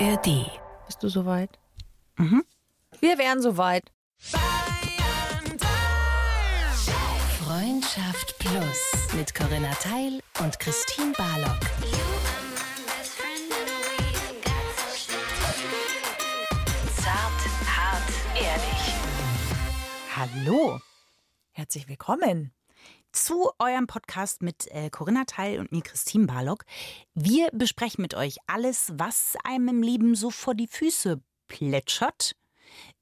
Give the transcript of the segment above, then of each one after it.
ARD. Bist du soweit? Mhm. Wir wären soweit. Freundschaft Plus mit Corinna Teil und Christine Barlock. Zart, hart, ehrlich. Hallo Herzlich willkommen. Zu eurem Podcast mit äh, Corinna Teil und mir Christine Barlock. Wir besprechen mit euch alles, was einem im Leben so vor die Füße plätschert.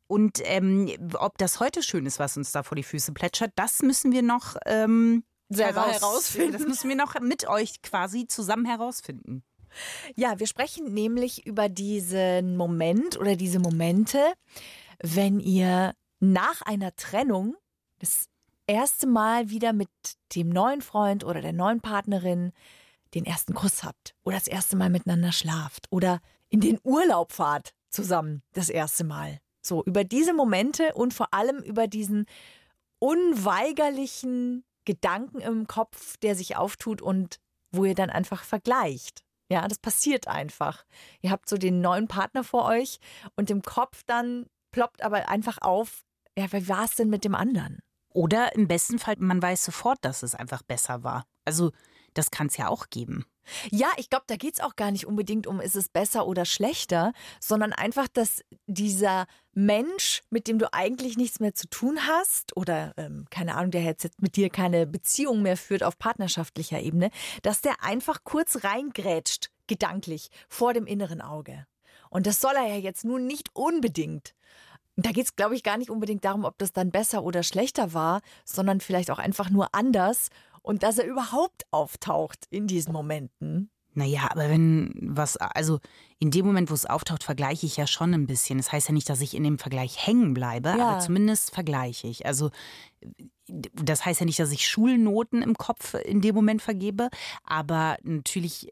Und ähm, ob das heute schön ist, was uns da vor die Füße plätschert, das müssen wir noch ähm, Selber heraus- herausfinden. Das müssen wir noch mit euch quasi zusammen herausfinden. Ja, wir sprechen nämlich über diesen Moment oder diese Momente, wenn ihr nach einer Trennung das erste Mal wieder mit dem neuen Freund oder der neuen Partnerin den ersten Kuss habt oder das erste Mal miteinander schlaft oder in den Urlaub fahrt zusammen das erste Mal. So, über diese Momente und vor allem über diesen unweigerlichen Gedanken im Kopf, der sich auftut und wo ihr dann einfach vergleicht. Ja, das passiert einfach. Ihr habt so den neuen Partner vor euch und im Kopf dann ploppt aber einfach auf, ja, wie war es denn mit dem anderen? Oder im besten Fall, man weiß sofort, dass es einfach besser war. Also, das kann es ja auch geben. Ja, ich glaube, da geht's auch gar nicht unbedingt um, ist es besser oder schlechter, sondern einfach, dass dieser Mensch, mit dem du eigentlich nichts mehr zu tun hast oder ähm, keine Ahnung, der jetzt mit dir keine Beziehung mehr führt auf partnerschaftlicher Ebene, dass der einfach kurz reingrätscht, gedanklich, vor dem inneren Auge. Und das soll er ja jetzt nun nicht unbedingt. Da geht's, glaube ich, gar nicht unbedingt darum, ob das dann besser oder schlechter war, sondern vielleicht auch einfach nur anders und dass er überhaupt auftaucht in diesen Momenten. Naja, aber wenn was, also in dem Moment, wo es auftaucht, vergleiche ich ja schon ein bisschen. Das heißt ja nicht, dass ich in dem Vergleich hängen bleibe, Ja. aber zumindest vergleiche ich. Also das heißt ja nicht, dass ich Schulnoten im Kopf in dem Moment vergebe, aber natürlich,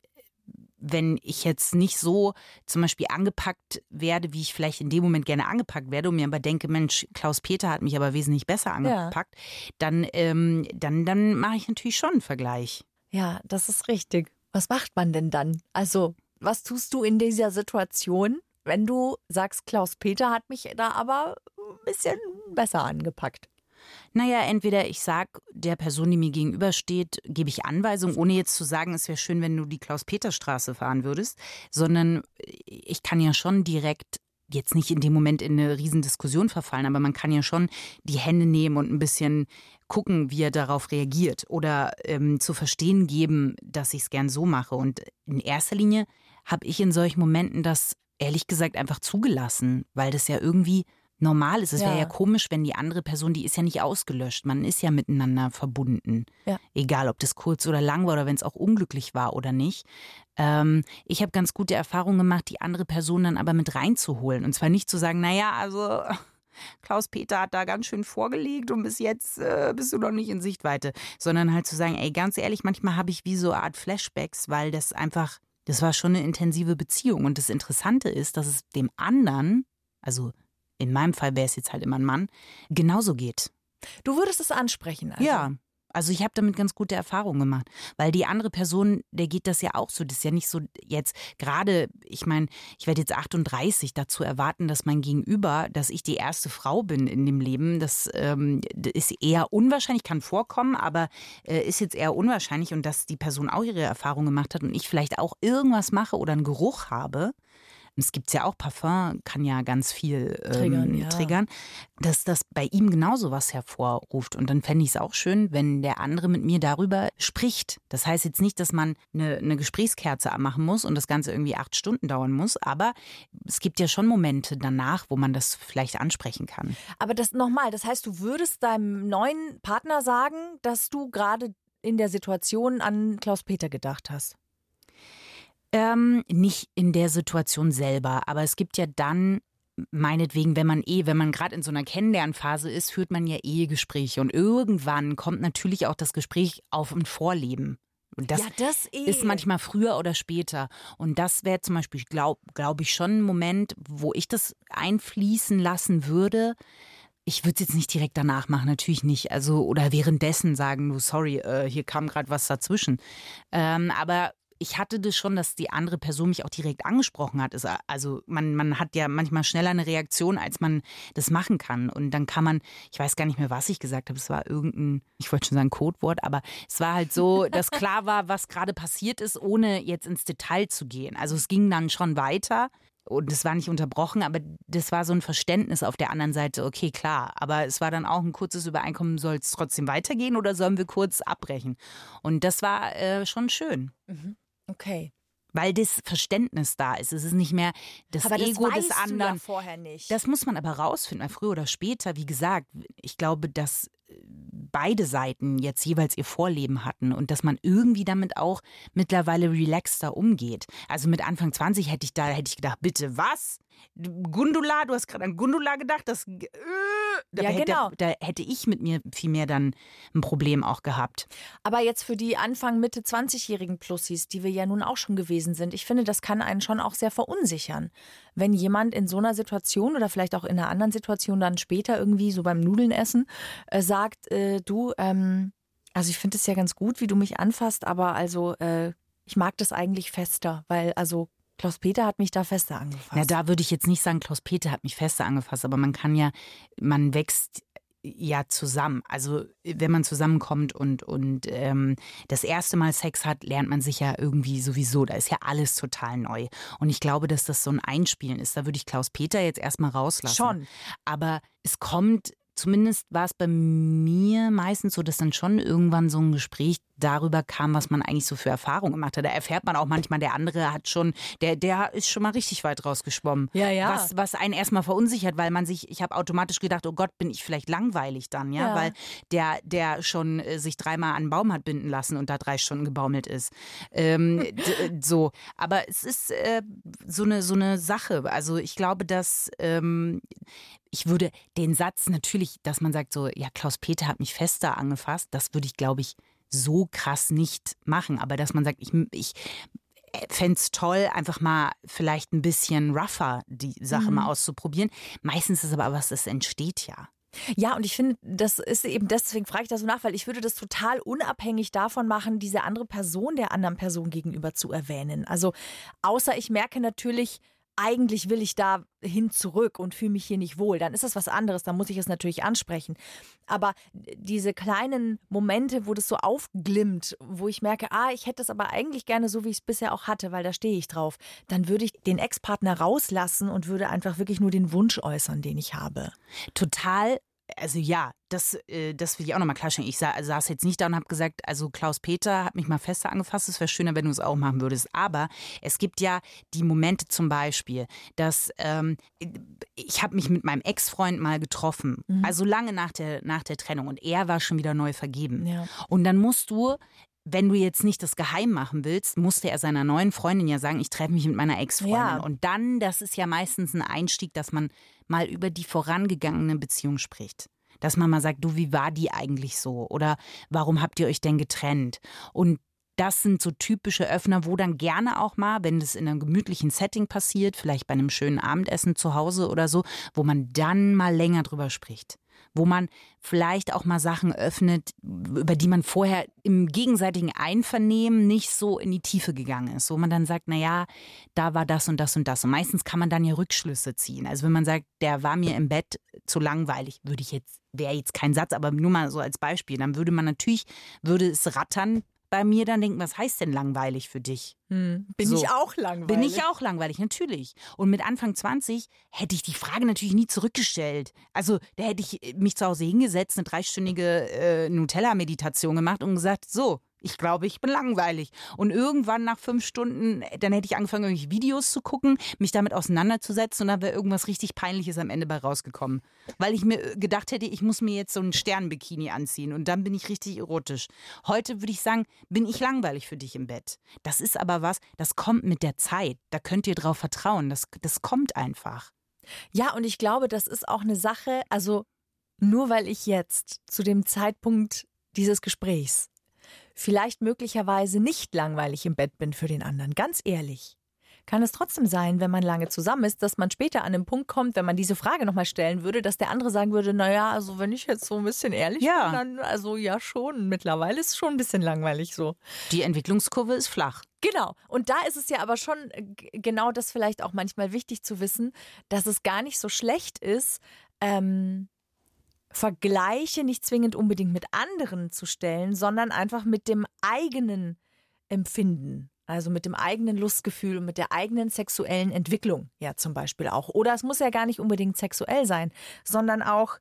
wenn ich jetzt nicht so zum Beispiel angepackt werde, wie ich vielleicht in dem Moment gerne angepackt werde und mir aber denke, Mensch, Klaus Peter hat mich aber wesentlich besser angepackt, dann, ähm, dann, dann mache ich natürlich schon einen Vergleich. Ja, das ist richtig. Was macht man denn dann? Also, was tust du in dieser Situation, wenn du sagst, Klaus Peter hat mich da aber ein bisschen besser angepackt? Naja, entweder ich sag der Person, die mir gegenübersteht, gebe ich Anweisungen, ohne jetzt zu sagen, es wäre schön, wenn du die Klaus-Peter-Straße fahren würdest, sondern ich kann ja schon direkt jetzt nicht in dem Moment in eine Riesendiskussion verfallen, aber man kann ja schon die Hände nehmen und ein bisschen gucken, wie er darauf reagiert oder ähm, zu verstehen geben, dass ich es gern so mache. Und in erster Linie habe ich in solchen Momenten das ehrlich gesagt einfach zugelassen, weil das ja irgendwie normal ist. Es wäre Ja. ja komisch, wenn die andere Person, die ist ja nicht ausgelöscht. Man ist ja miteinander verbunden. Ja. Egal, ob das kurz oder lang war oder wenn es auch unglücklich war oder nicht. Ähm, ich habe ganz gute Erfahrungen gemacht, die andere Person dann aber mit reinzuholen. Und zwar nicht zu sagen, naja, also Klaus Peter hat da ganz schön vorgelegt und bis jetzt äh, bist du noch nicht in Sichtweite. Sondern halt zu sagen, ey, ganz ehrlich, manchmal habe ich wie so eine Art Flashbacks, weil das einfach, das war schon eine intensive Beziehung. Und das Interessante ist, dass es dem anderen, also in meinem Fall wäre es jetzt halt immer ein Mann, genauso geht. Du würdest es ansprechen. Also. Ja. Also ich habe damit ganz gute Erfahrungen gemacht, weil die andere Person, der geht das ja auch so. Das ist ja nicht so jetzt gerade, ich meine, ich werde jetzt 38, dazu erwarten, dass mein Gegenüber, dass ich die erste Frau bin in dem Leben, das ähm, ist eher unwahrscheinlich, kann vorkommen, aber äh, ist jetzt eher unwahrscheinlich und dass die Person auch ihre Erfahrungen gemacht hat und ich vielleicht auch irgendwas mache oder einen Geruch habe. Es gibt ja auch Parfum, kann ja ganz viel ähm, Triggern, ja. triggern, dass das bei ihm genauso was hervorruft. Und dann fände ich es auch schön, wenn der andere mit mir darüber spricht. Das heißt jetzt nicht, dass man eine, eine Gesprächskerze anmachen muss und das Ganze irgendwie acht Stunden dauern muss, aber es gibt ja schon Momente danach, wo man das vielleicht ansprechen kann. Aber das nochmal, das heißt, du würdest deinem neuen Partner sagen, dass du gerade in der Situation an Klaus Peter gedacht hast. Ähm, nicht in der Situation selber, aber es gibt ja dann meinetwegen, wenn man eh, wenn man gerade in so einer Kennenlernphase ist, führt man ja Ehegespräche und irgendwann kommt natürlich auch das Gespräch auf ein Vorleben. Und das, ja, das eh. ist manchmal früher oder später. Und das wäre zum Beispiel, glaube glaub ich, schon ein Moment, wo ich das einfließen lassen würde. Ich würde es jetzt nicht direkt danach machen, natürlich nicht. Also, oder währenddessen sagen, du, sorry, äh, hier kam gerade was dazwischen. Ähm, aber ich hatte das schon, dass die andere Person mich auch direkt angesprochen hat. Also man, man hat ja manchmal schneller eine Reaktion, als man das machen kann. Und dann kann man, ich weiß gar nicht mehr, was ich gesagt habe, es war irgendein, ich wollte schon sagen Codewort, aber es war halt so, dass klar war, was gerade passiert ist, ohne jetzt ins Detail zu gehen. Also es ging dann schon weiter und es war nicht unterbrochen, aber das war so ein Verständnis auf der anderen Seite, okay, klar. Aber es war dann auch ein kurzes Übereinkommen, soll es trotzdem weitergehen oder sollen wir kurz abbrechen? Und das war äh, schon schön. Mhm. Okay. Weil das Verständnis da ist. Es ist nicht mehr das aber Ego das des anderen. Du ja vorher nicht. Das muss man aber rausfinden, weil früher oder später, wie gesagt, ich glaube, dass beide Seiten jetzt jeweils ihr Vorleben hatten und dass man irgendwie damit auch mittlerweile relaxter umgeht. Also mit Anfang 20 hätte ich da hätte ich gedacht, bitte was? Gundula, du hast gerade an Gundula gedacht, das äh, Ja, hätte, genau. da hätte ich mit mir viel mehr dann ein Problem auch gehabt. Aber jetzt für die Anfang, Mitte 20-jährigen Plussis, die wir ja nun auch schon gewesen sind, ich finde, das kann einen schon auch sehr verunsichern. Wenn jemand in so einer Situation oder vielleicht auch in einer anderen Situation dann später irgendwie so beim Nudeln essen äh, sagt, äh, du, ähm, also ich finde es ja ganz gut, wie du mich anfasst, aber also äh, ich mag das eigentlich fester, weil also Klaus-Peter hat mich da fester angefasst. Na, da würde ich jetzt nicht sagen, Klaus-Peter hat mich fester angefasst, aber man kann ja, man wächst ja zusammen. Also wenn man zusammenkommt und, und ähm, das erste Mal Sex hat, lernt man sich ja irgendwie sowieso. Da ist ja alles total neu. Und ich glaube, dass das so ein Einspielen ist. Da würde ich Klaus-Peter jetzt erstmal rauslassen. Schon. Aber es kommt, zumindest war es bei mir meistens so, dass dann schon irgendwann so ein Gespräch darüber kam, was man eigentlich so für Erfahrungen gemacht hat. Da erfährt man auch manchmal, der andere hat schon, der, der ist schon mal richtig weit rausgeschwommen. Ja, ja. Was, was einen erstmal verunsichert, weil man sich, ich habe automatisch gedacht, oh Gott, bin ich vielleicht langweilig dann, ja, Ja. weil der, der schon äh, sich dreimal an einen Baum hat binden lassen und da drei Stunden gebaumelt ist. Ähm, äh, so, aber es ist äh, so eine so eine Sache. Also ich glaube, dass ähm, ich würde den Satz natürlich, dass man sagt so, ja, Klaus Peter hat mich fester angefasst, das würde ich, glaube ich, so krass nicht machen. Aber dass man sagt, ich, ich fände es toll, einfach mal vielleicht ein bisschen rougher die Sache Mhm. mal auszuprobieren. Meistens ist aber was, das entsteht ja. Ja, und ich finde, das ist eben deswegen frage ich das so nach, weil ich würde das total unabhängig davon machen, diese andere Person der anderen Person gegenüber zu erwähnen. Also außer ich merke natürlich, eigentlich will ich da hin zurück und fühle mich hier nicht wohl, dann ist das was anderes, dann muss ich es natürlich ansprechen. Aber diese kleinen Momente, wo das so aufglimmt, wo ich merke, ah, ich hätte es aber eigentlich gerne so, wie ich es bisher auch hatte, weil da stehe ich drauf, dann würde ich den Ex-Partner rauslassen und würde einfach wirklich nur den Wunsch äußern, den ich habe. Total, also ja, das, äh, das will ich auch nochmal klarstellen. Ich sa saß jetzt nicht da und habe gesagt, also Klaus Peter hat mich mal fester angefasst, es wäre schöner, wenn du es auch machen würdest. Aber es gibt ja die Momente zum Beispiel, dass ähm, ich habe mich mit meinem Ex-Freund mal getroffen, also lange nach der, nach der Trennung und er war schon wieder neu vergeben. Ja. Und dann musst du wenn du jetzt nicht das geheim machen willst, musste er seiner neuen Freundin ja sagen, ich treffe mich mit meiner Ex-Freundin. Ja. Und dann, das ist ja meistens ein Einstieg, dass man mal über die vorangegangene Beziehung spricht. Dass man mal sagt, du, wie war die eigentlich so? Oder warum habt ihr euch denn getrennt? Und das sind so typische Öffner, wo dann gerne auch mal, wenn das in einem gemütlichen Setting passiert, vielleicht bei einem schönen Abendessen zu Hause oder so, wo man dann mal länger drüber spricht. Wo man vielleicht auch mal Sachen öffnet, über die man vorher im gegenseitigen Einvernehmen nicht so in die Tiefe gegangen ist. Wo man dann sagt, na ja, da war das und das und das. Und meistens kann man dann ja Rückschlüsse ziehen. Also wenn man sagt, der war mir im Bett zu langweilig, würde ich jetzt, wäre jetzt kein Satz, aber nur mal so als Beispiel, dann würde man natürlich, würde es rattern bei mir dann denken, was heißt denn langweilig für dich? Bin So. ich auch langweilig? Bin ich auch langweilig, natürlich. Und mit Anfang 20 hätte ich die Frage natürlich nie zurückgestellt. Also da hätte ich mich zu Hause hingesetzt, eine dreistündige äh, Nutella-Meditation gemacht und gesagt, so, ich glaube, ich bin langweilig. Und irgendwann nach fünf Stunden, äh, dann hätte ich angefangen, irgendwelche Videos zu gucken, mich damit auseinanderzusetzen und dann wäre irgendwas richtig Peinliches am Ende bei rausgekommen. Weil ich mir äh, gedacht hätte, ich muss mir jetzt so einen Sternbikini anziehen und dann bin ich richtig erotisch. Heute würde ich sagen, bin ich langweilig für dich im Bett. Das ist aber was, das kommt mit der Zeit. Da könnt ihr drauf vertrauen. Das, das kommt einfach. Ja, und ich glaube, das ist auch eine Sache, also nur weil ich jetzt zu dem Zeitpunkt dieses Gesprächs vielleicht möglicherweise nicht langweilig im Bett bin für den anderen, ganz ehrlich. Kann es trotzdem sein, wenn man lange zusammen ist, dass man später an den Punkt kommt, wenn man diese Frage nochmal stellen würde, dass der andere sagen würde, naja, also wenn ich jetzt so ein bisschen ehrlich Ja. bin, dann, also ja schon, mittlerweile ist es schon ein bisschen langweilig so. Die Entwicklungskurve ist flach. Genau. Und da ist es ja aber schon genau das vielleicht auch manchmal wichtig zu wissen, dass es gar nicht so schlecht ist, ähm, Vergleiche nicht zwingend unbedingt mit anderen zu stellen, sondern einfach mit dem eigenen Empfinden. Also mit dem eigenen Lustgefühl und mit der eigenen sexuellen Entwicklung, ja zum Beispiel auch. Oder es muss ja gar nicht unbedingt sexuell sein, sondern auch,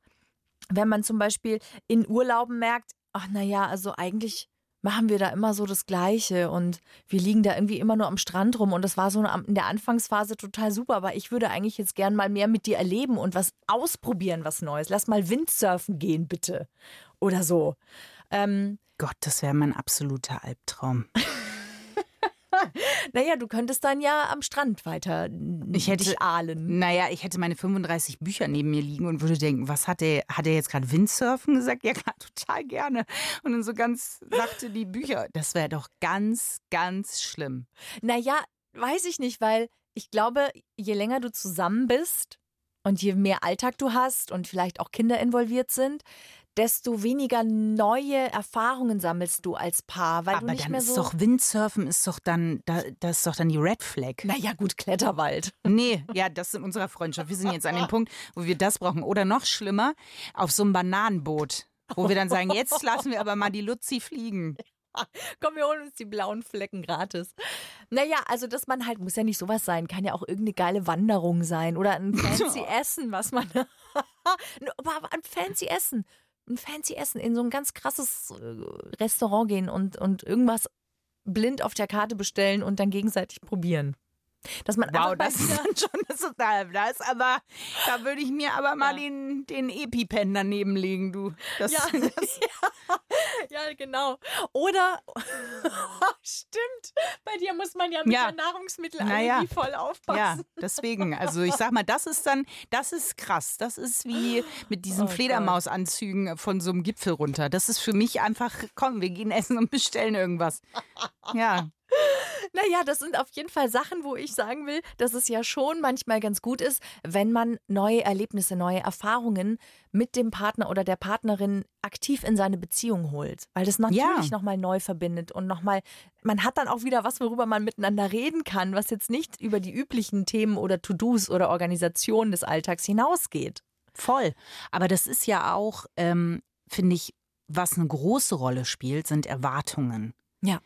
wenn man zum Beispiel in Urlauben merkt, ach naja, also eigentlich machen wir da immer so das Gleiche und wir liegen da irgendwie immer nur am Strand rum und das war so in der Anfangsphase total super, aber ich würde eigentlich jetzt gern mal mehr mit dir erleben und was ausprobieren, was Neues. Lass mal Windsurfen gehen, bitte. Oder so. Ähm, Gott, das wäre mein absoluter Albtraum. naja, du könntest dann ja am Strand weiter ich hätte, dich ahlen. Naja, ich hätte meine 35 Bücher neben mir liegen und würde denken, was hat er, hat er jetzt gerade Windsurfen gesagt? Ja, klar, total gerne. Und dann so ganz sagte die Bücher, das wäre doch ganz, ganz schlimm. Naja, weiß ich nicht, weil ich glaube, je länger du zusammen bist und je mehr Alltag du hast und vielleicht auch Kinder involviert sind, desto weniger neue Erfahrungen sammelst du als Paar, weil Aber du nicht dann mehr ist so. doch Windsurfen ist doch dann, da, das ist doch dann die Red Flag. naja, gut, Kletterwald. Nee, ja, das ist in unserer Freundschaft. Wir sind jetzt an dem Punkt, wo wir das brauchen. Oder noch schlimmer, auf so einem Bananenboot, wo wir dann sagen, jetzt lassen wir aber mal die Luzi fliegen. Komm, wir holen uns die blauen Flecken gratis. Naja, also dass man halt, muss ja nicht sowas sein, kann ja auch irgendeine geile Wanderung sein oder ein fancy Essen, was man. aber ein fancy Essen. Ein fancy Essen in so ein ganz krasses äh, Restaurant gehen und, und irgendwas blind auf der Karte bestellen und dann gegenseitig probieren. Dass man Wow, das ist dann schon das ist, da, da ist aber, da würde ich mir aber mal Ja. den, den EpiPen daneben legen, du. Das, Ja. das, Ja, genau. Oder stimmt, bei dir muss man ja mit Ja. der Nahrungsmittel Naja. voll ja, aufpassen. deswegen. Also ich sag mal, das ist dann, das ist krass. Das ist wie mit diesen Oh. Fledermausanzügen von so einem Gipfel runter. Das ist für mich einfach, komm, wir gehen essen und bestellen irgendwas. Ja. Naja, das sind auf jeden Fall Sachen, wo ich sagen will, dass es ja schon manchmal ganz gut ist, wenn man neue Erlebnisse, neue Erfahrungen mit dem Partner oder der Partnerin aktiv in seine Beziehung holt. Weil das natürlich Ja. nochmal neu verbindet und nochmal, man hat dann auch wieder was, worüber man miteinander reden kann, was jetzt nicht über die üblichen Themen oder To-Dos oder Organisationen des Alltags hinausgeht. Voll. Aber das ist ja auch, ähm, finde ich, was eine große Rolle spielt, sind Erwartungen. Ja.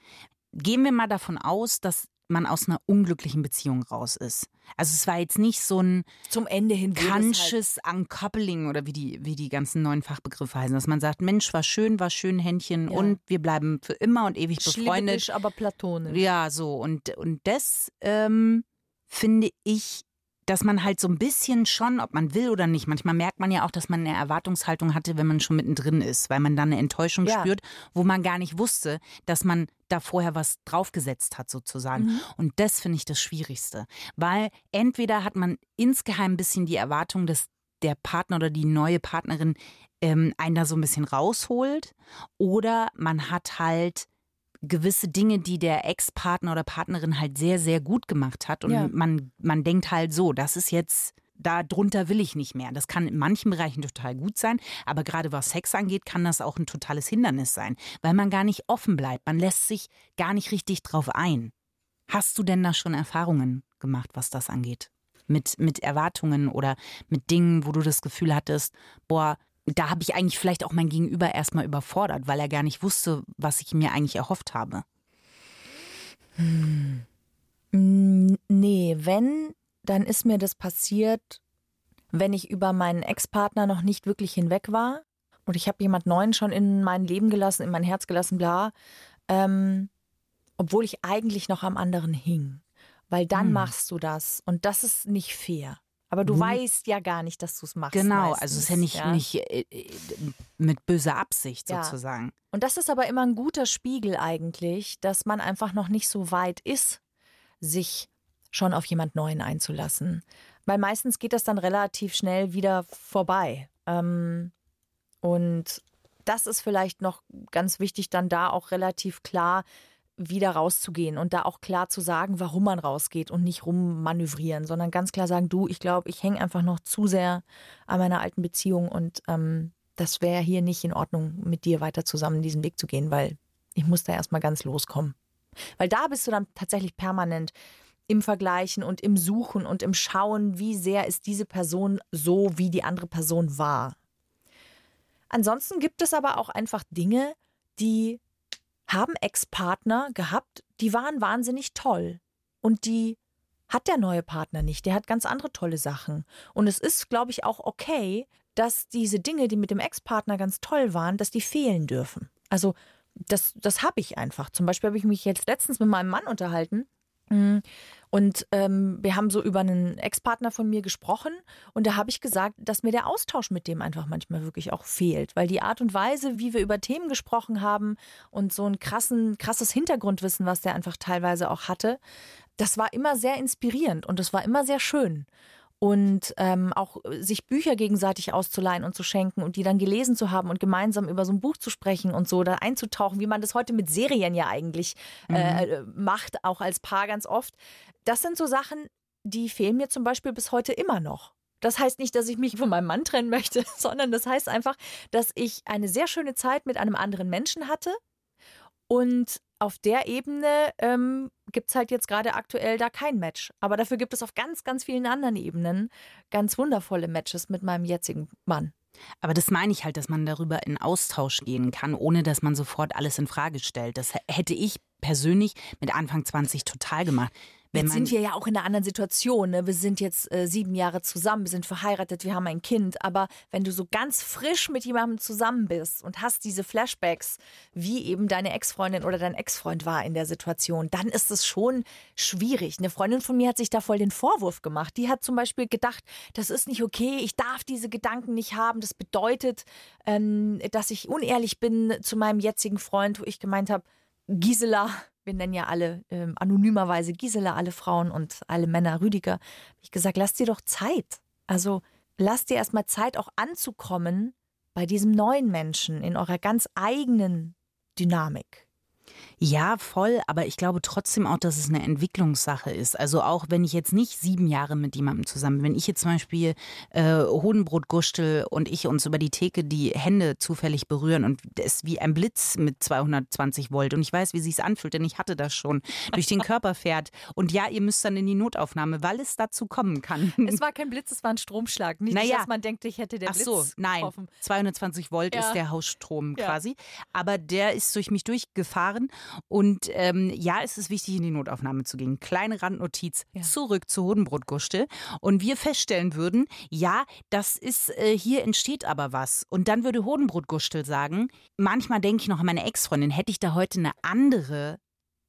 Gehen wir mal davon aus, dass man aus einer unglücklichen Beziehung raus ist. Also es war jetzt nicht so ein Zum Ende hin halt conscious uncoupling oder wie die, wie die ganzen neuen Fachbegriffe heißen, dass man sagt, Mensch, war schön, war schön, Händchen Ja. und wir bleiben für immer und ewig befreundet. schlibbisch, aber platonisch. Ja, so. Und, und das ähm, finde ich, dass man halt so ein bisschen schon, ob man will oder nicht, manchmal merkt man ja auch, dass man eine Erwartungshaltung hatte, wenn man schon mittendrin ist, weil man dann eine Enttäuschung Ja. spürt, wo man gar nicht wusste, dass man da vorher was draufgesetzt hat, sozusagen. Mhm. Und das finde ich das Schwierigste. Weil entweder hat man insgeheim ein bisschen die Erwartung, dass der Partner oder die neue Partnerin ähm, einen da so ein bisschen rausholt, oder man hat halt gewisse Dinge, die der Ex-Partner oder Partnerin halt sehr, sehr gut gemacht hat. Und Ja. man, man denkt halt so, das ist jetzt, da drunter will ich nicht mehr. Das kann in manchen Bereichen total gut sein, aber gerade was Sex angeht, kann das auch ein totales Hindernis sein, weil man gar nicht offen bleibt. Man lässt sich gar nicht richtig drauf ein. Hast du denn da schon Erfahrungen gemacht, was das angeht? Mit, mit Erwartungen oder mit Dingen, wo du das Gefühl hattest, boah, da habe ich eigentlich vielleicht auch mein Gegenüber erstmal überfordert, weil er gar nicht wusste, was ich mir eigentlich erhofft habe. Mm, Nee, wenn, dann ist mir das passiert, wenn ich über meinen Ex-Partner noch nicht wirklich hinweg war und ich habe jemand Neuen schon in mein Leben gelassen, in mein Herz gelassen, bla, ähm, obwohl ich eigentlich noch am anderen hing. Weil dann Hm. machst du das und das ist nicht fair. Aber du Mhm. weißt ja gar nicht, dass du es machst. Genau, meistens, also es ist ja nicht, nicht äh, äh, mit böser Absicht Ja. sozusagen. Und das ist aber immer ein guter Spiegel eigentlich, dass man einfach noch nicht so weit ist, sich schon auf jemand Neuen einzulassen. Weil meistens geht das dann relativ schnell wieder vorbei. Ähm, und das ist vielleicht noch ganz wichtig, dann da auch relativ klar wieder rauszugehen und da auch klar zu sagen, warum man rausgeht und nicht rummanövrieren, sondern ganz klar sagen, du, ich glaube, ich hänge einfach noch zu sehr an meiner alten Beziehung und ähm, das wäre hier nicht in Ordnung, mit dir weiter zusammen diesen Weg zu gehen, weil ich muss da erstmal ganz loskommen. Weil da bist du dann tatsächlich permanent im Vergleichen und im Suchen und im Schauen, wie sehr ist diese Person so, wie die andere Person war. Ansonsten gibt es aber auch einfach Dinge, die haben Ex-Partner gehabt, die waren wahnsinnig toll. Und die hat der neue Partner nicht. Der hat ganz andere tolle Sachen. Und es ist, glaube ich, auch okay, dass diese Dinge, die mit dem Ex-Partner ganz toll waren, dass die fehlen dürfen. Also das, das habe ich einfach. Zum Beispiel habe ich mich jetzt letztens mit meinem Mann unterhalten Mhm. Und ähm, wir haben so über einen Ex-Partner von mir gesprochen und da habe ich gesagt, dass mir der Austausch mit dem einfach manchmal wirklich auch fehlt, weil die Art und Weise, wie wir über Themen gesprochen haben und so ein krassen, krasses Hintergrundwissen, was der einfach teilweise auch hatte, das war immer sehr inspirierend und das war immer sehr schön und ähm, auch äh, sich Bücher gegenseitig auszuleihen und zu schenken und die dann gelesen zu haben und gemeinsam über so ein Buch zu sprechen und so da einzutauchen, wie man das heute mit Serien ja eigentlich äh, mhm. äh, macht, auch als Paar ganz oft. Das sind so Sachen, die fehlen mir zum Beispiel bis heute immer noch. Das heißt nicht, dass ich mich von meinem Mann trennen möchte, sondern das heißt einfach, dass ich eine sehr schöne Zeit mit einem anderen Menschen hatte und auf der Ebene ähm, gibt es halt jetzt gerade aktuell da kein Match. Aber dafür gibt es auf ganz, ganz vielen anderen Ebenen ganz wundervolle Matches mit meinem jetzigen Mann. Aber das meine ich halt, dass man darüber in Austausch gehen kann, ohne dass man sofort alles in Frage stellt. Das hätte ich persönlich mit Anfang 20 total gemacht. Jetzt sind wir ja auch in einer anderen Situation. Ne? Wir sind jetzt äh, sieben Jahre zusammen, wir sind verheiratet, wir haben ein Kind. Aber wenn du so ganz frisch mit jemandem zusammen bist und hast diese Flashbacks, wie eben deine Ex-Freundin oder dein Ex-Freund war in der Situation, dann ist es schon schwierig. Eine Freundin von mir hat sich da voll den Vorwurf gemacht. Die hat zum Beispiel gedacht, das ist nicht okay, ich darf diese Gedanken nicht haben. Das bedeutet, ähm, dass ich unehrlich bin zu meinem jetzigen Freund, wo ich gemeint habe, Gisela, wir nennen ja alle äh, anonymerweise Gisela, alle Frauen und alle Männer Rüdiger, habe ich gesagt, lass dir doch Zeit. Also lass dir erstmal Zeit, auch anzukommen bei diesem neuen Menschen in eurer ganz eigenen Dynamik. Ja, voll, aber ich glaube trotzdem auch, dass es eine Entwicklungssache ist. Also auch wenn ich jetzt nicht sieben Jahre mit jemandem zusammen bin, wenn ich jetzt zum Beispiel äh, Hodenbrot gustel und ich uns über die Theke die Hände zufällig berühren und es wie ein Blitz mit 220 Volt und ich weiß, wie sich's anfühlt, denn ich hatte das schon, durch den Körper fährt. Und ja, ihr müsst dann in die Notaufnahme, weil es dazu kommen kann. Es war kein Blitz, es war ein Stromschlag. Nicht, naja. dass man denkt, ich hätte der Ach so, Blitz nein. Getroffen. 220 Volt ja. ist der Hausstrom ja. quasi. Aber der ist durch mich durchgefahren und ähm, ja, es ist wichtig, in die Notaufnahme zu gehen. Kleine Randnotiz, ja. zurück zur Hodenbrotgustel. Und wir feststellen würden, ja, das ist, äh, hier entsteht aber was. Und dann würde Hodenbrotgustel sagen, manchmal denke ich noch an meine Ex-Freundin, hätte ich da heute eine andere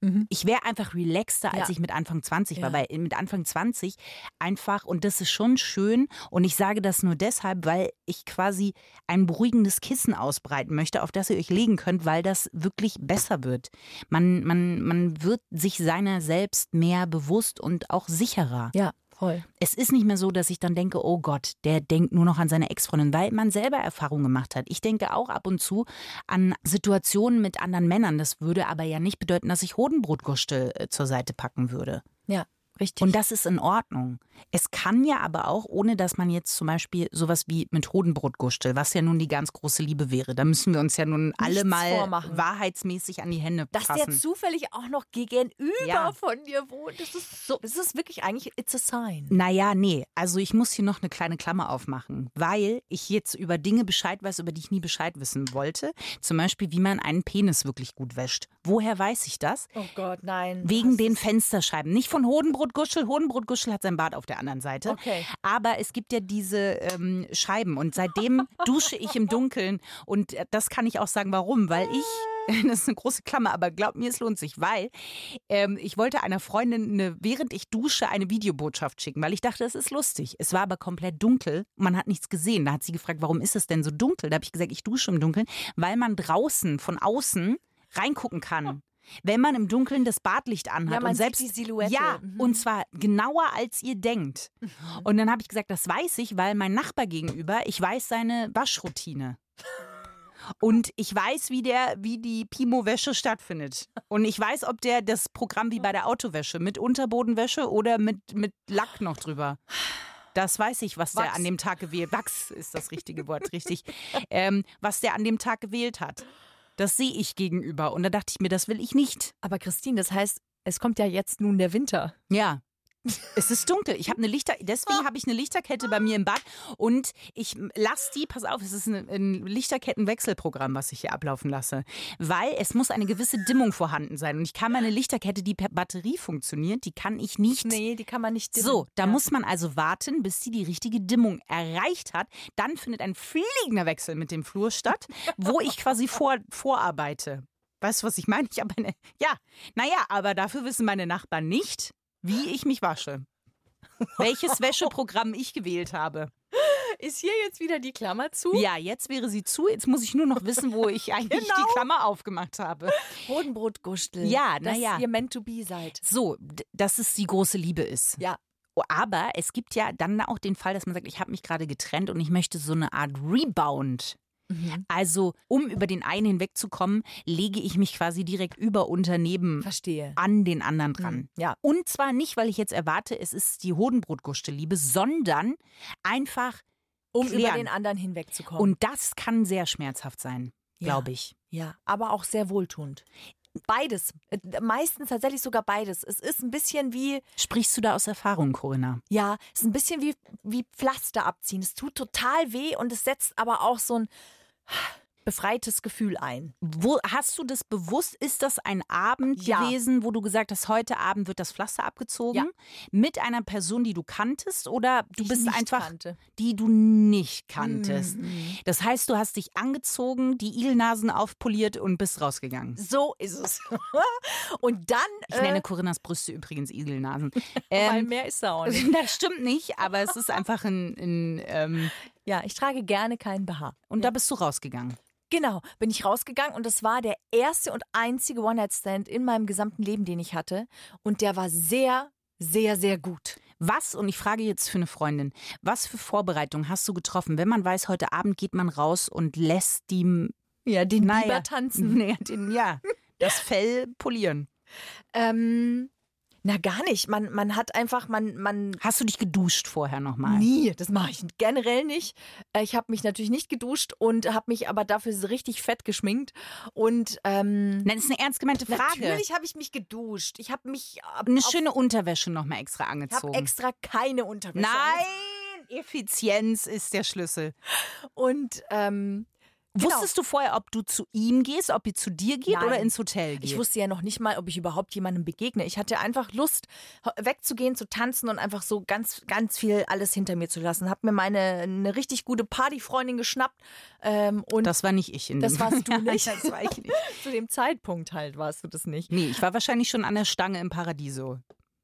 Mhm. Ich wäre einfach relaxter, als ja. ich mit Anfang 20 ja. war, weil mit Anfang 20 einfach, und das ist schon schön, und ich sage das nur deshalb, weil ich quasi ein beruhigendes Kissen ausbreiten möchte, auf das ihr euch legen könnt, weil das wirklich besser wird. Man, man, man wird sich seiner selbst mehr bewusst und auch sicherer. Ja. Voll. Es ist nicht mehr so, dass ich dann denke, oh Gott, der denkt nur noch an seine Ex-Freundin, weil man selber Erfahrungen gemacht hat. Ich denke auch ab und zu an Situationen mit anderen Männern. Das würde aber ja nicht bedeuten, dass ich Hodenbrotgustel äh, zur Seite packen würde. Ja. Richtig. Und das ist in Ordnung. Es kann ja aber auch, ohne dass man jetzt zum Beispiel sowas wie mit Hodenbrotgustel, was ja nun die ganz große Liebe wäre, da müssen wir uns ja nun Nichts alle mal vormachen. wahrheitsmäßig an die Hände Dass fassen. der zufällig auch noch gegenüber ja. von dir wohnt, das ist so, das ist wirklich eigentlich, it's a sign. Naja, nee, also ich muss hier noch eine kleine Klammer aufmachen, weil ich jetzt über Dinge Bescheid weiß, über die ich nie Bescheid wissen wollte. Zum Beispiel, wie man einen Penis wirklich gut wäscht. Woher weiß ich das? Oh Gott, nein. Wegen den Fensterscheiben. Nicht von Hodenbrotguschel. Hodenbrotguschel hat sein Bad auf der anderen Seite. Okay. Aber es gibt ja diese ähm, Scheiben. Und seitdem dusche ich im Dunkeln. Und das kann ich auch sagen, warum. Weil ich das ist eine große Klammer, aber glaub mir, es lohnt sich, weil ähm, ich wollte einer Freundin, eine, während ich dusche, eine Videobotschaft schicken, weil ich dachte, das ist lustig. Es war aber komplett dunkel, man hat nichts gesehen. Da hat sie gefragt, warum ist es denn so dunkel? Da habe ich gesagt, ich dusche im Dunkeln, weil man draußen von außen reingucken kann. Wenn man im Dunkeln das Badlicht anhat ja, man und selbst die Silhouette. Ja, mhm. und zwar genauer als ihr denkt. Mhm. Und dann habe ich gesagt, das weiß ich, weil mein Nachbar gegenüber, ich weiß seine Waschroutine. Und ich weiß, wie der, wie die Pimo-Wäsche stattfindet. Und ich weiß, ob der das Programm wie bei der Autowäsche mit Unterbodenwäsche oder mit, mit Lack noch drüber. Das weiß ich, was Wachs. der an dem Tag gewählt. Wachs ist das richtige Wort, richtig. Ähm, was der an dem Tag gewählt hat. Das sehe ich gegenüber. Und da dachte ich mir, das will ich nicht. Aber Christine, das heißt, es kommt ja jetzt nun der Winter. Ja. Es ist dunkel. Ich habe eine Lichter, deswegen habe ich eine Lichterkette bei mir im Bad und ich lasse die, pass auf, es ist ein, Lichterkettenwechselprogramm, was ich hier ablaufen lasse, weil es muss eine gewisse Dimmung vorhanden sein und ich kann meine Lichterkette, die per Batterie funktioniert, die kann ich nicht. Nee, die kann man nicht dimmen. So, da ja. muss man also warten, bis sie die richtige Dimmung erreicht hat. Dann findet ein fliegender Wechsel mit dem Flur statt, wo ich quasi vor, vorarbeite. Weißt du, was ich meine? Ich habe eine. Ja, naja, aber dafür wissen meine Nachbarn nicht, wie ich mich wasche. Welches Wäscheprogramm ich gewählt habe. Ist hier jetzt wieder die Klammer zu? Ja, jetzt wäre sie zu. Jetzt muss ich nur noch wissen, wo ich eigentlich Genau. die Klammer aufgemacht habe. Bodenbrotgustel. Ja, na dass ja. ihr meant to be seid. So, dass es die große Liebe ist. Ja. Oh, Aber es gibt ja dann auch den Fall, dass man sagt, ich habe mich gerade getrennt und ich möchte so eine Art Rebound. Mhm. Also, um über den einen hinwegzukommen, lege ich mich quasi direkt über Unternehmen Verstehe. an den anderen dran. Mhm. Ja. Und zwar nicht, weil ich jetzt erwarte, es ist die Hodenbrotgustel-Liebe, sondern einfach Um über klären. den anderen hinwegzukommen. Und das kann sehr schmerzhaft sein, Ja. glaube ich. Ja, aber auch sehr wohltuend. Beides. Äh, Meistens tatsächlich sogar beides. Es ist ein bisschen wie, Sprichst du da aus Erfahrung, Corinna? ja, es ist ein bisschen wie, wie Pflaster abziehen. Es tut total weh und es setzt aber auch so ein befreites Gefühl ein. Wo hast du das bewusst? Ist das ein Abend Ja. gewesen, wo du gesagt hast, heute Abend wird das Pflaster abgezogen? Ja. Mit einer Person, die du kanntest oder du Die bist einfach kannte. die du nicht kanntest? Mhm. Das heißt, du hast dich angezogen, die Igelnasen aufpoliert und bist rausgegangen. So ist es. und dann, Ich äh, nenne Corinnas Brüste übrigens Igelnasen. weil Ähm, mehr ist da auch nicht. das stimmt nicht, aber es ist einfach ein, ein ähm, Ja, ich trage gerne keinen BH. und da bist du rausgegangen. Genau, bin ich rausgegangen und das war der erste und einzige One-Night-Stand in meinem gesamten Leben, den ich hatte. Und der war sehr, sehr, sehr gut. Was, und ich frage jetzt für eine Freundin, was für Vorbereitungen hast du getroffen, wenn man weiß, heute Abend geht man raus und lässt die Ja, den Naja. Biber tanzen. Nee, den, ja, das Fell polieren. Ähm, na, gar nicht. Man, man hat einfach, man, man. Hast du dich geduscht vorher nochmal? Nie, das mache ich generell nicht. Äh, Ich habe mich natürlich nicht geduscht und habe mich aber dafür richtig fett geschminkt. Und ähm, Nein, das ist eine ernst gemeinte Frage. natürlich habe ich mich geduscht. Ich habe mich Eine schöne Unterwäsche nochmal extra Ich habe angezogen. extra keine Unterwäsche. Nein, Effizienz ist der Schlüssel. Und ähm, Genau. Wusstest du vorher, ob du zu ihm gehst, ob ihr zu dir geht Nein. oder ins Hotel geht? ich wusste ja noch nicht mal, ob ich überhaupt jemandem begegne. Ich hatte einfach Lust, wegzugehen, zu tanzen und einfach so ganz, ganz viel alles hinter mir zu lassen. Hab mir meine eine richtig gute Partyfreundin geschnappt ähm, und das war nicht ich in Das dem warst du nicht. das war ich nicht. zu dem Zeitpunkt halt warst du das nicht. Nee, ich war wahrscheinlich schon an der Stange im Paradiso.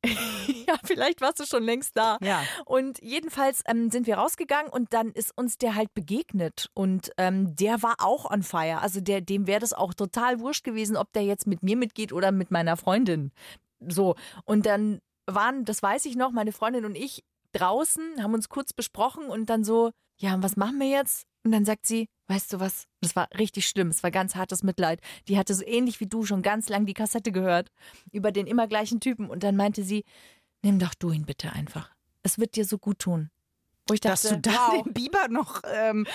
Ja, vielleicht warst du schon längst da. Ja. Und jedenfalls ähm, sind wir rausgegangen und dann ist uns der halt begegnet. Und ähm, der war auch on fire. Also der, dem wäre das auch total wurscht gewesen, ob der jetzt mit mir mitgeht oder mit meiner Freundin. So. Und dann waren, das weiß ich noch, meine Freundin und ich draußen, haben uns kurz besprochen und dann so, ja, was machen wir jetzt? Und dann sagt sie, weißt du was, das war richtig schlimm, es war ganz hartes Mitleid. Die hatte so ähnlich wie du schon ganz lang die Kassette gehört über den immer gleichen Typen. Und dann meinte sie, nimm doch du ihn bitte einfach. Es wird dir so gut tun. Wo ich Dass dachte, du da wow. den Biber noch ähm,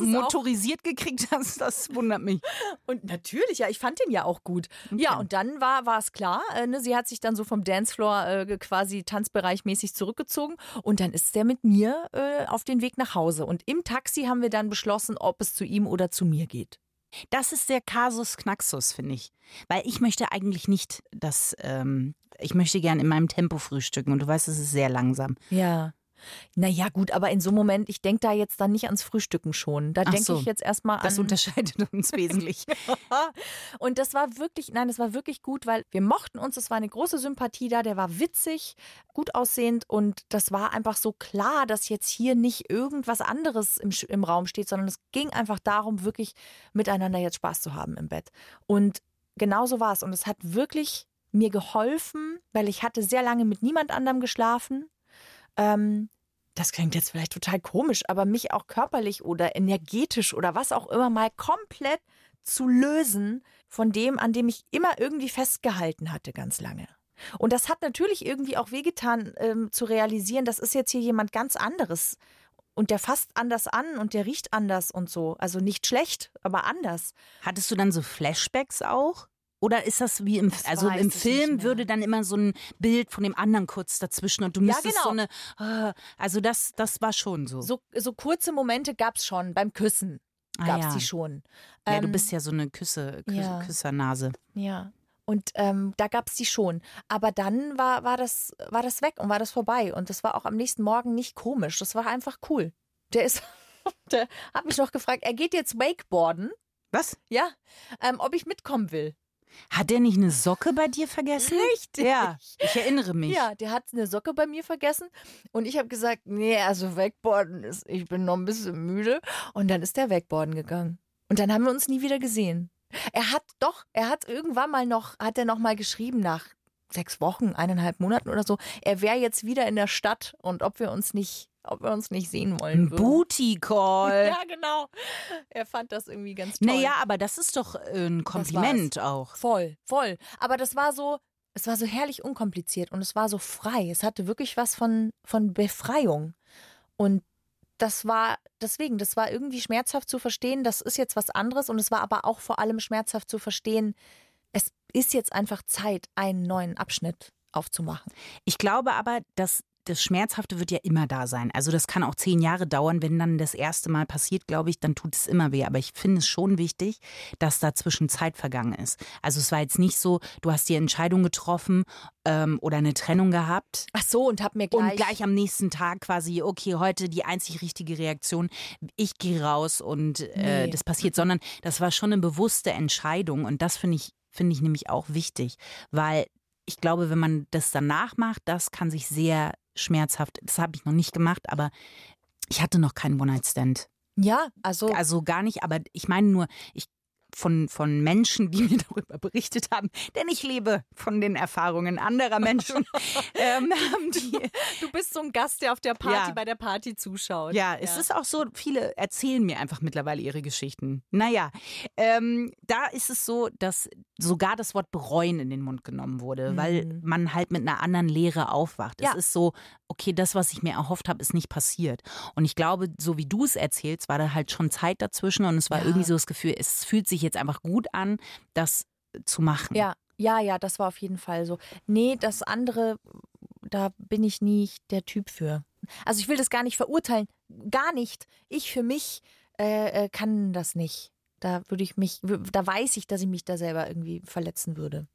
motorisiert gekriegt hast, das wundert mich. Und natürlich, ja, ich fand den ja auch gut. Ja, und dann war war es klar, äh, ne, sie hat sich dann so vom Dancefloor äh, quasi tanzbereichmäßig zurückgezogen und dann ist der mit mir äh, auf den Weg nach Hause. Und im Taxi haben wir dann beschlossen, ob es zu ihm oder zu mir geht. Das ist der Kasus Knaxus, finde ich. Weil ich möchte eigentlich nicht, dass, ähm, ich möchte gern in meinem Tempo frühstücken und du weißt, es ist sehr langsam. Ja. Naja, gut, aber in so einem Moment, ich denke da jetzt dann nicht ans Frühstücken schon. Da denke so. ich jetzt erstmal an. Das unterscheidet uns wesentlich. Und das war wirklich, nein, das war wirklich gut, weil wir mochten uns, es war eine große Sympathie da, der war witzig, gut aussehend und das war einfach so klar, dass jetzt hier nicht irgendwas anderes im, im Raum steht, sondern es ging einfach darum, wirklich miteinander jetzt Spaß zu haben im Bett. Und genau so war es und es hat wirklich mir geholfen, weil ich hatte sehr lange mit niemand anderem geschlafen. Ähm, das klingt jetzt vielleicht total komisch, aber mich auch körperlich oder energetisch oder was auch immer mal komplett zu lösen von dem, an dem ich immer irgendwie festgehalten hatte, ganz lange. Und das hat natürlich irgendwie auch wehgetan, ähm, zu realisieren, das ist jetzt hier jemand ganz anderes. und der fasst anders an und der riecht anders und so. Also nicht schlecht, aber anders. Hattest du dann so Flashbacks auch? Oder ist das wie im, Das also im Film würde dann immer so ein Bild von dem anderen kurz dazwischen und du Ja, müsstest so genau. eine, äh, also das, das war schon so. So, so kurze Momente gab es schon. Beim Küssen Ah, gab es ja. die schon. ja, du Ähm, bist ja so eine Küsse, Küsse ja. Küssernase. Ja. Und ähm, da gab es die schon. Aber dann war, war, das, war das weg und war das vorbei. Und das war auch am nächsten Morgen nicht komisch. Das war einfach cool. Der ist, der hat mich noch gefragt, er geht jetzt Wakeboarden. Was? Ja, ähm, ob ich mitkommen will. Hat der nicht eine Socke bei dir vergessen? Richtig. Ja, ich erinnere mich. Ja, der hat eine Socke bei mir vergessen. Und ich habe gesagt, nee, also Wakeboarden ist, ich bin noch ein bisschen müde. Und dann ist der Wakeboarden gegangen. Und dann haben wir uns nie wieder gesehen. Er hat doch, er hat irgendwann mal noch, hat er noch mal geschrieben nach sechs Wochen, eineinhalb Monaten oder so, er wäre jetzt wieder in der Stadt und ob wir uns nicht, ob wir uns nicht sehen wollen Ein würden. Booty Call. Ja, genau. Er fand das irgendwie ganz toll. Naja, aber das ist doch äh, ein Kompliment auch. Voll, voll. Aber das war so, es war so herrlich unkompliziert und es war so frei. Es hatte wirklich was von, von Befreiung. Und das war deswegen, das war irgendwie schmerzhaft zu verstehen, das ist jetzt was anderes und es war aber auch vor allem schmerzhaft zu verstehen, es ist jetzt einfach Zeit, einen neuen Abschnitt aufzumachen. Ich glaube aber, dass das Schmerzhafte wird ja immer da sein. Also das kann auch zehn Jahre dauern. Wenn dann das erste Mal passiert, glaube ich, dann tut es immer weh. Aber ich finde es schon wichtig, dass dazwischen Zeit vergangen ist. Also es war jetzt nicht so, du hast die Entscheidung getroffen ähm, oder eine Trennung gehabt. Ach so, und hab mir gleich, Und gleich am nächsten Tag quasi, okay, heute die einzig richtige Reaktion, ich gehe raus und äh, Nee. das passiert, sondern das war schon eine bewusste Entscheidung und das finde ich, finde ich nämlich auch wichtig, weil ich glaube, wenn man das danach macht, das kann sich sehr schmerzhaft, das habe ich noch nicht gemacht, aber ich hatte noch keinen One-Night-Stand. ja, also Also gar nicht, aber ich meine nur, ich von, von Menschen, die mir darüber berichtet haben, denn ich lebe von den Erfahrungen anderer Menschen, ähm, die, du bist so ein Gast, der auf der Party Ja. bei der Party zuschaut. Ja, es ist auch so, viele erzählen mir einfach mittlerweile ihre Geschichten. Naja, ähm, da ist es so, dass sogar das Wort bereuen in den Mund genommen wurde, weil Mhm. man halt mit einer anderen Lehre aufwacht. Ja. Es ist so, okay, das, was ich mir erhofft habe, ist nicht passiert. Und ich glaube, so wie du es erzählst, war da halt schon Zeit dazwischen und es war Ja. irgendwie so das Gefühl, es fühlt sich jetzt einfach gut an, das zu machen. Ja, ja, ja, das war auf jeden Fall so. Nee, das andere, da bin ich nicht der Typ für. Also ich will das gar nicht verurteilen, gar nicht. Ich für mich äh, äh, kann das nicht. Da würde ich mich, da weiß ich, dass ich mich da selber irgendwie verletzen würde.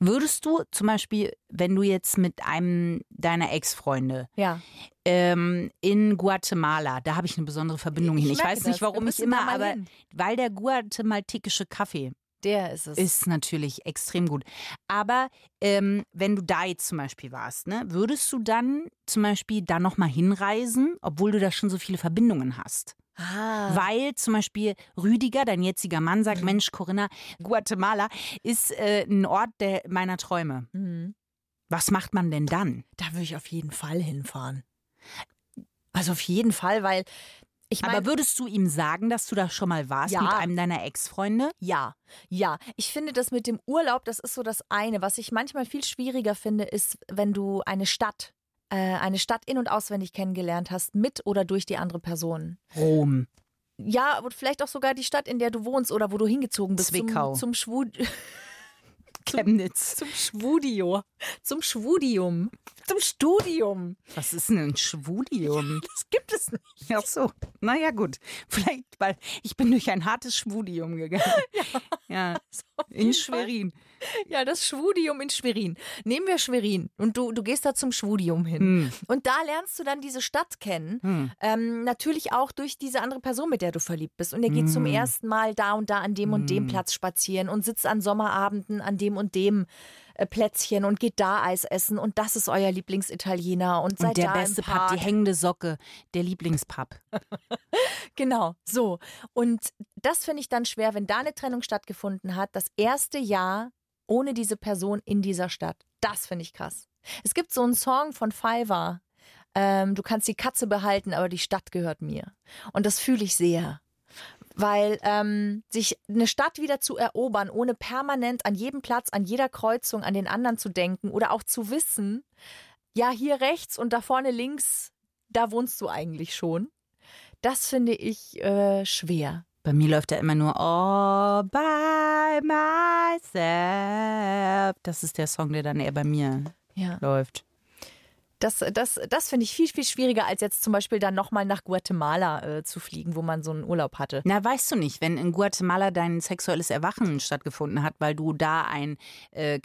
Würdest du zum Beispiel, wenn du jetzt mit einem deiner Ex-Freunde Ja. ähm, in Guatemala. Da habe ich eine besondere Verbindung Ich hin. Ich weiß nicht, das. Wir warum ich immer, aber hin. weil der guatemaltekische Kaffee Der ist es. ist natürlich extrem gut. Aber ähm, wenn du da jetzt zum Beispiel warst, ne, würdest du dann zum Beispiel da nochmal hinreisen, obwohl du da schon so viele Verbindungen hast? ah. Weil zum Beispiel Rüdiger, dein jetziger Mann, sagt, Mensch, Corinna, Guatemala ist äh, ein Ort der, meiner Träume. Mhm. Was macht man denn dann? Da würde ich auf jeden Fall hinfahren. Also auf jeden Fall, weil ich meine. Aber würdest du ihm sagen, dass du da schon mal warst Ja. mit einem deiner Ex-Freunde? Ja, ja. Ich finde das mit dem Urlaub, das ist so das eine. Was ich manchmal viel schwieriger finde, ist, wenn du eine Stadt, äh, eine Stadt in- und auswendig kennengelernt hast, mit oder durch die andere Person. Rom. Ja, und vielleicht auch sogar die Stadt, in der du wohnst oder wo du hingezogen bist. Zwickau. Zum, zum, Schwud Chemnitz. zum Schwudio. Zum Schwudium. Zum Studium. Was ist denn ein Schwudium? Das gibt es nicht. Ach so, naja gut. Vielleicht, weil ich bin durch ein hartes Schwudium gegangen. Ja, in jeden Fall. Ja, das Schwudium in Schwerin. Nehmen wir Schwerin und du, du gehst da zum Schwudium hin. Hm. Und da lernst du dann diese Stadt kennen. Hm. Ähm, natürlich auch durch diese andere Person, mit der du verliebt bist. Und er geht zum Hm. ersten Mal da und da an dem und dem Hm. Platz spazieren und sitzt an Sommerabenden an dem und dem Plätzchen und geht da Eis essen und das ist euer Lieblingsitaliener und seid Und der da beste im Pub, Park. die hängende Socke, der Lieblingspub. Genau, so. Und das finde ich dann schwer, wenn da eine Trennung stattgefunden hat, das erste Jahr ohne diese Person in dieser Stadt. Das finde ich krass. Es gibt so einen Song von Fiverr. Ähm, du kannst die Katze behalten, aber die Stadt gehört mir. Und das fühle ich sehr. Weil ähm, sich eine Stadt wieder zu erobern, ohne permanent an jedem Platz, an jeder Kreuzung an den anderen zu denken oder auch zu wissen, ja, hier rechts und da vorne links, da wohnst du eigentlich schon. Das finde ich äh, schwer. Bei mir läuft er immer nur All by myself. Das ist der Song, der dann eher bei mir Ja. läuft. Das, das, das finde ich viel, viel schwieriger, als jetzt zum Beispiel dann nochmal nach Guatemala äh, zu fliegen, wo man so einen Urlaub hatte. Na, weißt du nicht, wenn in Guatemala dein sexuelles Erwachen stattgefunden hat, weil du da ein äh,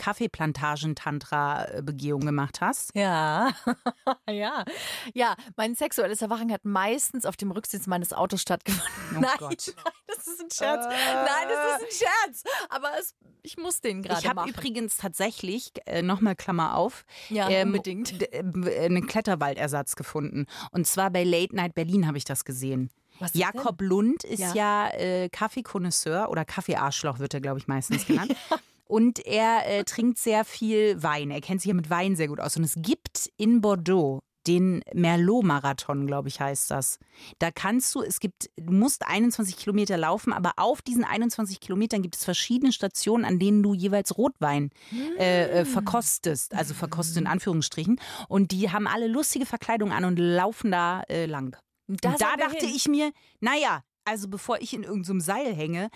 Kaffeeplantagen-Tantra-Begehung gemacht hast? Ja, ja. Ja, mein sexuelles Erwachen hat meistens auf dem Rücksitz meines Autos stattgefunden. Oh nein, Gott. nein, das ist ein Scherz. Nein, das ist ein Scherz. Aber es, ich muss den gerade Ich habe machen. übrigens tatsächlich, äh, nochmal Klammer auf, Ja, unbedingt. Einen Kletterwaldersatz gefunden. Und zwar bei Late Night Berlin habe ich das gesehen. Was Jakob Lund ist Ja. ja, äh, Kaffeekonnoisseur oder Kaffeearschloch wird er, glaube ich, meistens genannt. Und er äh, trinkt sehr viel Wein. Er kennt sich ja mit Wein sehr gut aus. Und es gibt in Bordeaux den Merlot-Marathon, glaube ich, heißt das. Da kannst du, es gibt, du musst 21 Kilometer laufen, aber auf diesen 21 Kilometern gibt es verschiedene Stationen, an denen du jeweils Rotwein äh, äh, verkostest. Also verkostet in Anführungsstrichen. Und die haben alle lustige Verkleidung an und laufen da äh, lang. Da, Und da sollen wir dachte hin. ich mir, naja, also bevor ich in irgendeinem Seil hänge,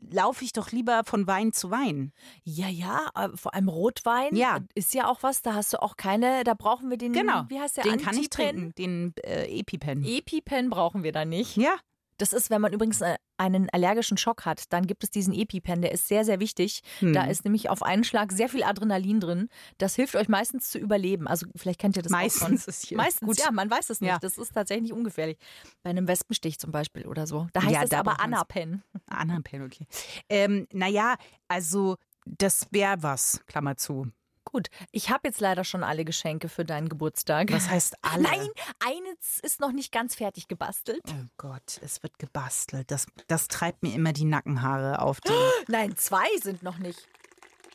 laufe ich doch lieber von Wein zu Wein. Ja, ja, äh, vor allem Rotwein Ja. ist ja auch was, da hast du auch keine, da brauchen wir den, Genau. wie heißt der, Den kann ich Antipen? trinken, den äh, EpiPen. EpiPen brauchen wir da nicht. ja, Das ist, wenn man übrigens äh, einen allergischen Schock hat, dann gibt es diesen EpiPen, der ist sehr, sehr wichtig. Hm. Da ist nämlich auf einen Schlag sehr viel Adrenalin drin. Das hilft euch meistens zu überleben. Also vielleicht kennt ihr das auch meistens schon. ist hier Meistens, gut. ja, man weiß es nicht. Ja. Das ist tatsächlich ungefährlich. Bei einem Wespenstich zum Beispiel oder so. Da heißt Ja, es da aber. Anapen. Anapen, okay. Ähm, naja, also das wäre was, Klammer zu. Gut, ich habe jetzt leider schon alle Geschenke für deinen Geburtstag. Was heißt alle? Nein, eines ist noch nicht ganz fertig gebastelt. Oh Gott, es wird gebastelt. Das, das treibt mir immer die Nackenhaare auf. Die, Nein, zwei sind noch nicht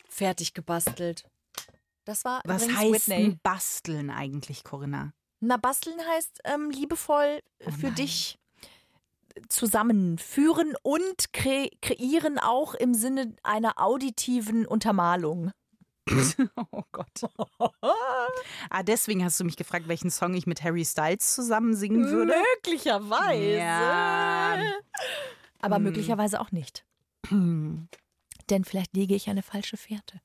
fertig gebastelt. Das war was heißt denn basteln eigentlich, Corinna? Na, basteln heißt ähm, liebevoll Oh für dich zusammenführen und kre kreieren auch im Sinne einer auditiven Untermalung. Oh Gott. ah, deswegen hast du mich gefragt, welchen Song ich mit Harry Styles zusammen singen würde. Möglicherweise. Ja. Aber Hm. möglicherweise auch nicht. Denn vielleicht lege ich eine falsche Fährte.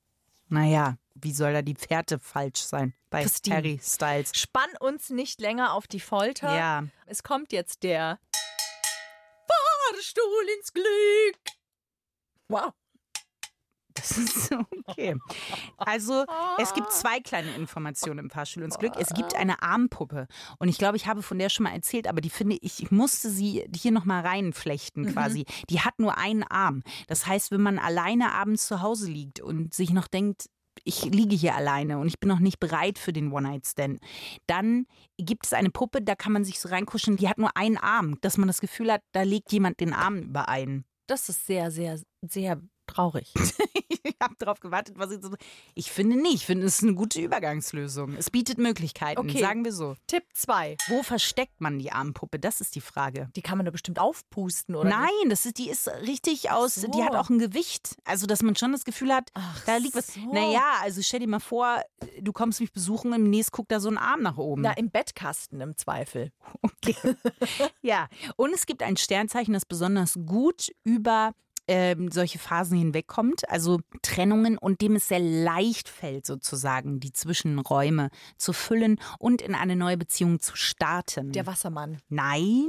Naja, wie soll da die Fährte falsch sein bei Christine. Harry Styles? Spann uns nicht länger auf die Folter. Ja, Es kommt jetzt der Fahrstuhl ins Glück. Wow. Das ist okay. Also, es gibt zwei kleine Informationen im Fahrstuhl ins Glück. Es gibt eine Armpuppe. Und ich glaube, ich habe von der schon mal erzählt, aber die finde ich, ich musste sie hier nochmal reinflechten quasi. Die hat nur einen Arm. Das heißt, wenn man alleine abends zu Hause liegt und sich noch denkt, ich liege hier alleine und ich bin noch nicht bereit für den One-Night-Stand. Dann gibt es eine Puppe, da kann man sich so reinkuscheln, die hat nur einen Arm, dass man das Gefühl hat, da legt jemand den Arm über einen. Das ist sehr, sehr, sehr traurig. ich habe darauf gewartet, was ich so. Ich finde nicht. Ich finde, es ist eine gute Übergangslösung. Es bietet Möglichkeiten, Okay. sagen wir so. Tipp 2. Wo versteckt man die Armpuppe? Das ist die Frage. Die kann man doch bestimmt aufpusten, oder? Nein, nicht? das ist, die ist richtig aus, so. die hat auch ein Gewicht. Also, dass man schon das Gefühl hat, Ach da liegt was. so. Naja, also stell dir mal vor, du kommst mich besuchen, im nächsten guckt da so ein Arm nach oben. Na, im Bettkasten im Zweifel. Okay. ja, und es gibt ein Sternzeichen, das besonders gut über ähm, solche Phasen hinwegkommt, also Trennungen und dem es sehr leicht fällt, sozusagen die Zwischenräume zu füllen und in eine neue Beziehung zu starten. Der Wassermann. Nein,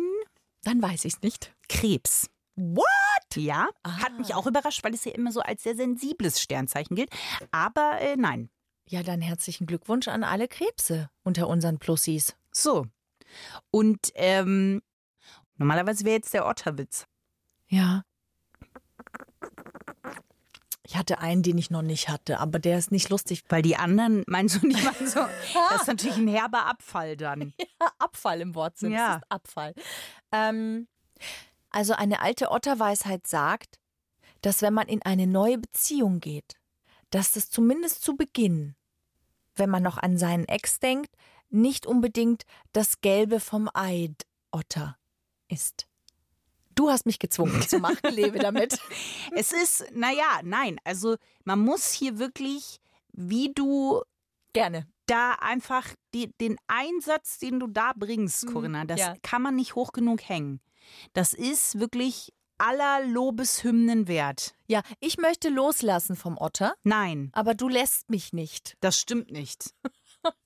Dann weiß ich es nicht. Krebs. What? Ja, hat Ah. mich auch überrascht, weil es ja immer so als sehr sensibles Sternzeichen gilt. Aber äh, nein. Ja, dann herzlichen Glückwunsch an alle Krebse unter unseren Plussis. So. Und ähm, normalerweise wäre jetzt der Otterwitz. Ja. Ich hatte einen, den ich noch nicht hatte, aber der ist nicht lustig. Weil die anderen, meinst du nicht mal so, das ist natürlich ein herber Abfall dann. Abfall im Wortsinn. Ja. Abfall. Ähm, also eine alte Otterweisheit sagt, dass wenn man in eine neue Beziehung geht, dass das zumindest zu Beginn, wenn man noch an seinen Ex denkt, nicht unbedingt das Gelbe vom Eid Otter ist. Du hast mich gezwungen zu machen, lebe damit. Es ist, naja, nein, also man muss hier wirklich, wie du Gerne. da einfach die, den Einsatz, den du da bringst, Corinna, das ja. kann man nicht hoch genug hängen. Das ist wirklich aller Lobeshymnen wert. Ja, ich möchte loslassen vom Otter, Nein, aber du lässt mich nicht. das stimmt nicht.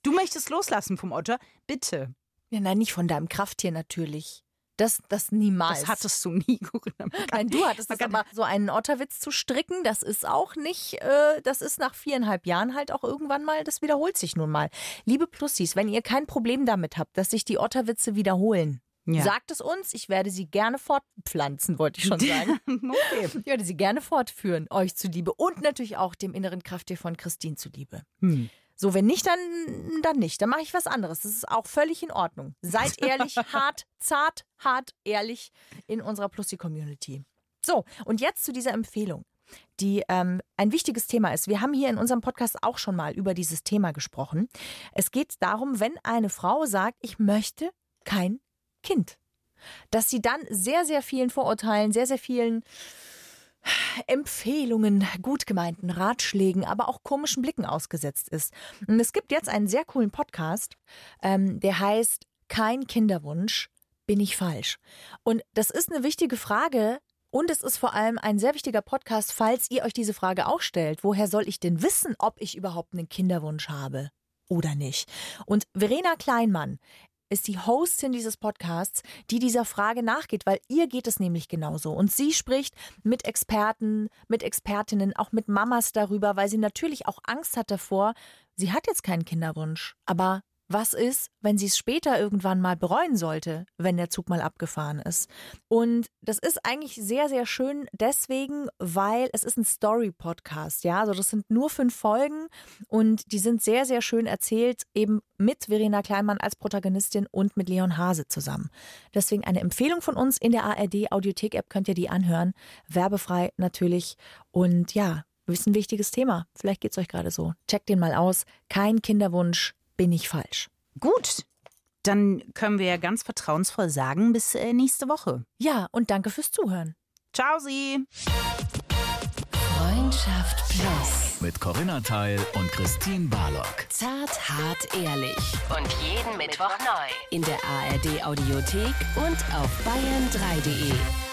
Du möchtest loslassen vom Otter? Bitte. Ja, nein, nicht von deinem Krafttier natürlich. Das, das niemals. Das hattest du nie, Corinna. Nein, du hattest kann- aber so einen Otterwitz zu stricken, das ist auch nicht, äh, das ist nach viereinhalb Jahren halt auch irgendwann mal, das wiederholt sich nun mal. Liebe Plussis, wenn ihr kein Problem damit habt, dass sich die Otterwitze wiederholen, Ja. sagt es uns, ich werde sie gerne fortpflanzen, wollte ich schon sagen. okay. Ich werde sie gerne fortführen, euch zuliebe und natürlich auch dem inneren Krafttier von Christine zuliebe. Hm. So, wenn nicht, dann, dann nicht. Dann mache ich was anderes. Das ist auch völlig in Ordnung. Seid ehrlich, hart, zart, hart, ehrlich in unserer Plussi-Community. So, und jetzt zu dieser Empfehlung, die ähm, ein wichtiges Thema ist. Wir haben hier in unserem Podcast auch schon mal über dieses Thema gesprochen. Es geht darum, wenn eine Frau sagt, ich möchte kein Kind, dass sie dann sehr, sehr vielen Vorurteilen, sehr, sehr vielen Empfehlungen, gut gemeinten Ratschlägen, aber auch komischen Blicken ausgesetzt ist. Und es gibt jetzt einen sehr coolen Podcast, ähm, der heißt Kein Kinderwunsch, bin ich falsch? Und das ist eine wichtige Frage. Und es ist vor allem ein sehr wichtiger Podcast, falls ihr euch diese Frage auch stellt. Woher soll ich denn wissen, ob ich überhaupt einen Kinderwunsch habe oder nicht? Und Verena Kleinmann ist die Hostin dieses Podcasts, die dieser Frage nachgeht, weil ihr geht es nämlich genauso. Und sie spricht mit Experten, mit Expertinnen, auch mit Mamas darüber, weil sie natürlich auch Angst hat davor, sie hat jetzt keinen Kinderwunsch. Aber was ist, wenn sie es später irgendwann mal bereuen sollte, wenn der Zug mal abgefahren ist? Und das ist eigentlich sehr, sehr schön deswegen, weil es ist ein Story-Podcast, ja. Also das sind nur fünf Folgen und die sind sehr, sehr schön erzählt, eben mit Verena Kleinmann als Protagonistin und mit Leon Hase zusammen. Deswegen eine Empfehlung von uns in der ARD Audiothek-App könnt ihr die anhören. Werbefrei natürlich. Und ja, ist ein wichtiges Thema. Vielleicht geht's euch gerade so. Checkt den mal aus. Kein Kinderwunsch, bin ich falsch. Gut. Dann können wir ja ganz vertrauensvoll sagen, bis äh, nächste Woche. Ja, und danke fürs Zuhören. Ciao, Sie. Freundschaft Plus. Mit Corinna Teil und Christine Barlock. Zart, hart, ehrlich. Und jeden Mittwoch neu. In der ARD Audiothek und auf bayern3.de.